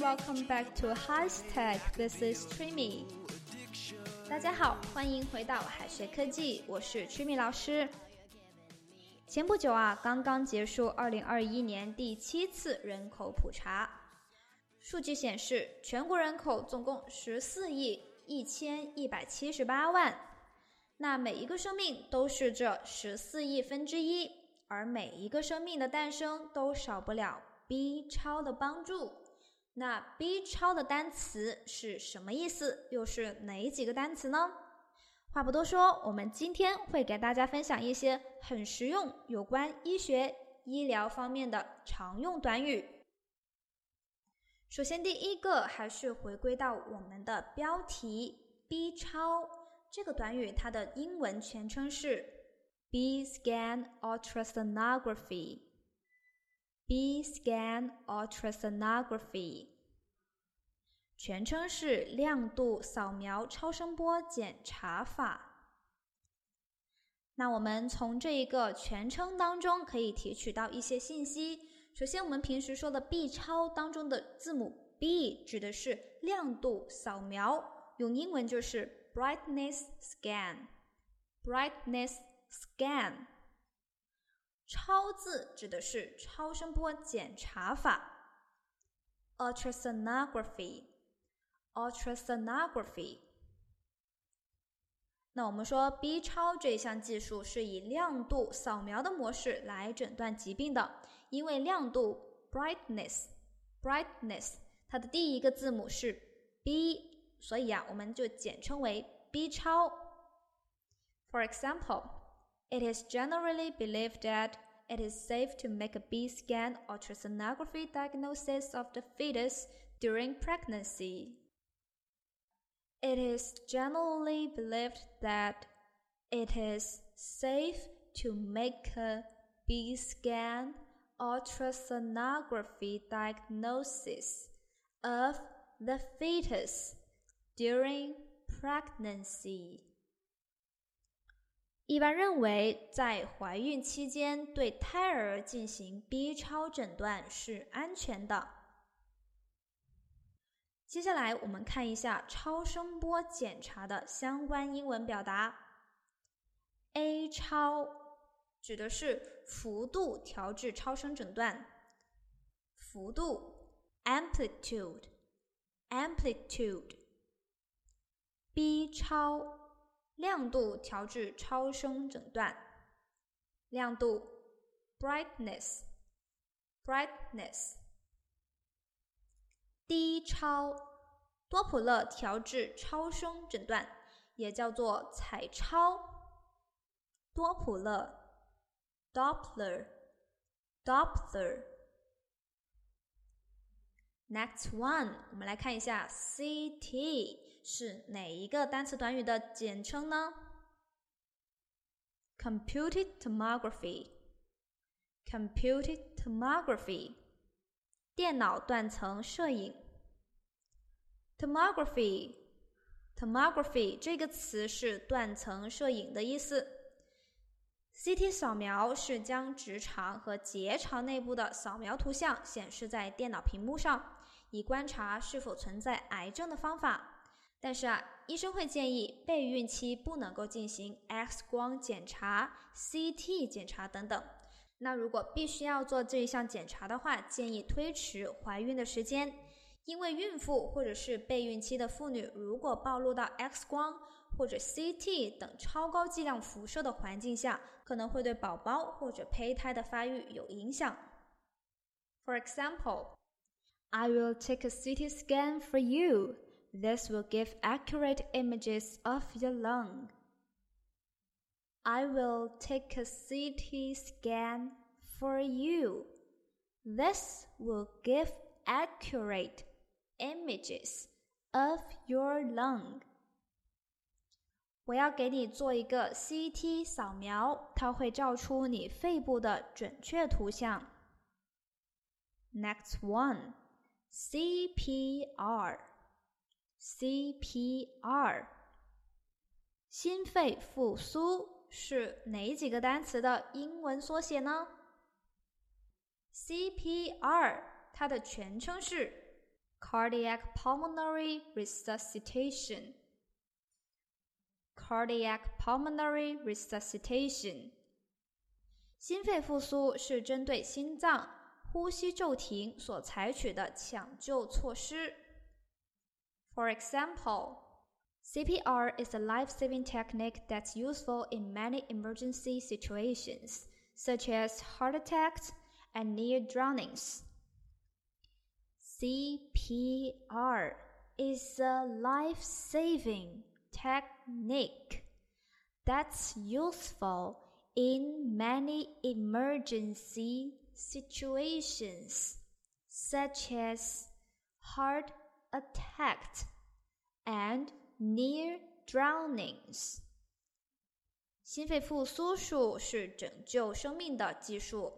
welcome back to Hashtag. This is Trimmy. 大家好，欢迎回到海学科技，我是 Trimy 老师。前不久啊，刚刚结束2021年第七次人口普查，数据显示，全国人口总共十四亿一千一百七十八万，那每一个生命都是这十四亿分之一，而每一个生命的诞生都少不了。B 超的帮助，那 B 超的单词是什么意思？又是哪几个单词呢？话不多说，我们今天会给大家分享一些很实用、有关医学、医疗方面的常用短语。首先，第一个还是回归到我们的标题 “B 超”这个短语，它的英文全称是 B scan ultrasonography。B scan ultrasonography，全称是亮度扫描超声波检查法。那我们从这一个全称当中可以提取到一些信息。首先，我们平时说的 B 超当中的字母 B 指的是亮度扫描，用英文就是 brightness scan，brightness scan。超字指的是超声波检查法，ultrasonography，ultrasonography。那我们说 B 超这项技术是以亮度扫描的模式来诊断疾病的，因为亮度 brightness，brightness 它的第一个字母是 B，所以啊，我们就简称为 B 超。For example。It is generally believed that it is safe to make a B scan ultrasonography diagnosis of the fetus during pregnancy. It is generally believed that it is safe to make a B scan ultrasonography diagnosis of the fetus during pregnancy. 一般认为，在怀孕期间对胎儿进行 B 超诊断是安全的。接下来，我们看一下超声波检查的相关英文表达。A 超指的是幅度调制超声诊断，幅度 amplitude，amplitude。B 超。亮度调至超声诊断，亮度 brightness，brightness。低超多普勒调制超声诊断，也叫做彩超，多普勒 Doppler，Doppler。Next one，我们来看一下 CT 是哪一个单词短语的简称呢？Computed tomography，Computed tomography，电脑断层摄影。Tomography，Tomography 这个词是断层摄影的意思。CT 扫描是将直肠和结肠内部的扫描图像显示在电脑屏幕上，以观察是否存在癌症的方法。但是啊，医生会建议备孕期不能够进行 X 光检查、CT 检查等等。那如果必须要做这一项检查的话，建议推迟怀孕的时间。因为孕妇或者是备孕期的妇女，如果暴露到 X 光或者 CT 等超高剂量辐射的环境下，可能会对宝宝或者胚胎的发育有影响。For example, I will take a CT scan for you. This will give accurate images of your lung. I will take a CT scan for you. This will give accurate images of your lung。我要给你做一个 CT 扫描，它会照出你肺部的准确图像。Next one, CPR. CPR，心肺复苏是哪几个单词的英文缩写呢？CPR 它的全称是 cardiac pulmonary resuscitation, cardiac pulmonary resuscitation。心肺复苏是针对心脏呼吸骤停所采取的抢救措施。For example, CPR is a life-saving technique that's useful in many emergency situations, such as heart attacks and near drownings. CPR is a life saving technique that's useful in many emergency situations, such as heart attacks and near drownings. 心肺复苏术是拯救生命的技术，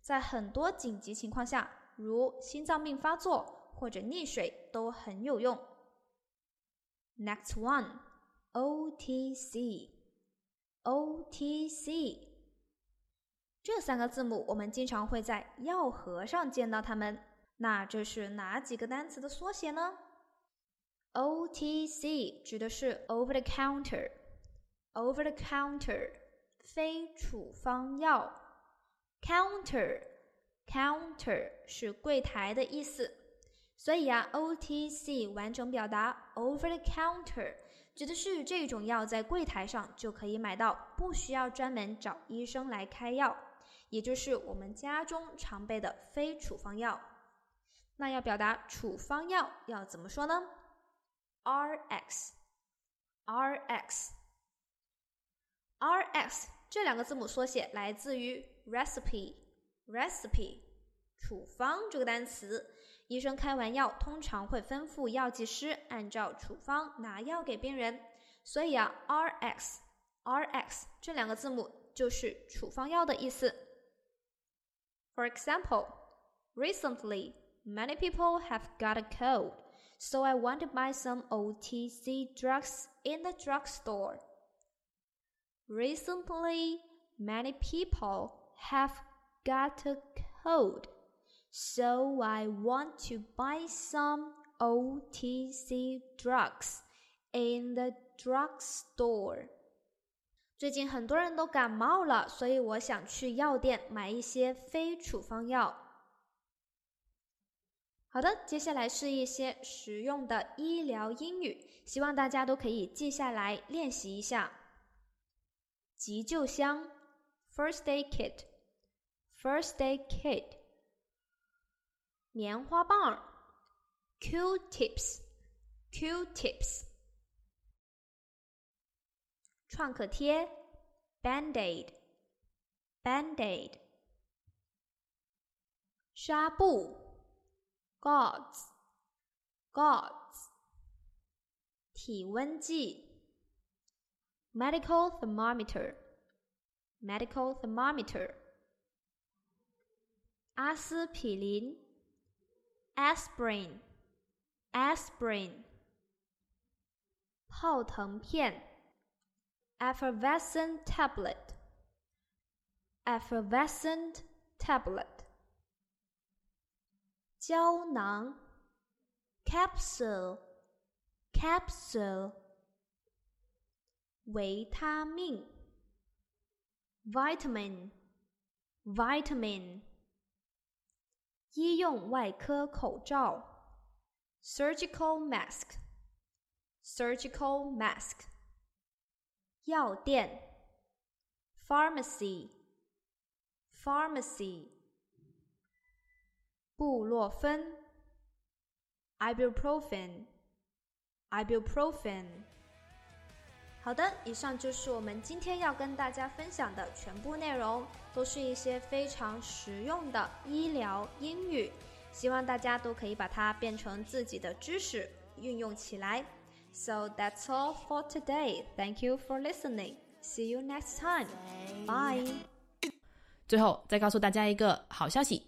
在很多紧急情况下。如心脏病发作或者溺水都很有用。Next one, OTC, OTC，这三个字母我们经常会在药盒上见到它们。那这是哪几个单词的缩写呢？OTC 指的是 over the counter，over the counter，非处方药，counter。Counter 是柜台的意思，所以啊，OTC 完整表达 Over the counter 指的是这种药在柜台上就可以买到，不需要专门找医生来开药，也就是我们家中常备的非处方药。那要表达处方药要怎么说呢 ？RX，RX，RX 这两个字母缩写来自于 recipe。recipe 处方这个单词，医生开完药通常会吩咐药剂师按照处方拿药给病人，所以啊，Rx Rx 这两个字母就是处方药的意思。For example, recently many people have got a cold, so I want to buy some OTC drugs in the drugstore. Recently, many people have got a cold, so I want to buy some OTC drugs in the drugstore. 最近很多人都感冒了，所以我想去药店买一些非处方药。 好的，接下来是一些实用的医疗英语，希望大家都可以记下来练习一下。急救箱 （First Aid Kit）。First aid kit，棉花棒，Q-tips，Q-tips，创可贴，Band-aid，Band-aid，纱布 ，Gauze，Gauze，体温计，Medical thermometer，Medical thermometer。阿司匹林，aspirin，aspirin，泡腾片，effervescent tablet，effervescent tablet， 胶囊，capsule，capsule，维他命，vitamin，vitamin。医用外科口罩，surgical mask，surgical mask。药店，pharmacy，pharmacy。布洛芬，ibuprofen，ibuprofen。好的，以上就是我们今天要跟大家分享的全部内容，都是一些非常实用的医疗英语，希望大家都可以把它变成自己的知识运用起来。So that's all for today. Thank you for listening. See you next time. Bye. 最后再告诉大家一个好消息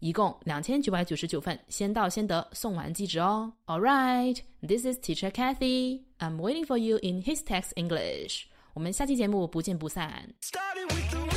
一共两千九百九十九份，先到先得，送完即止哦。All right, this is Teacher Kathy. I'm waiting for you in His Text English. 我们下期节目不见不散。Started with the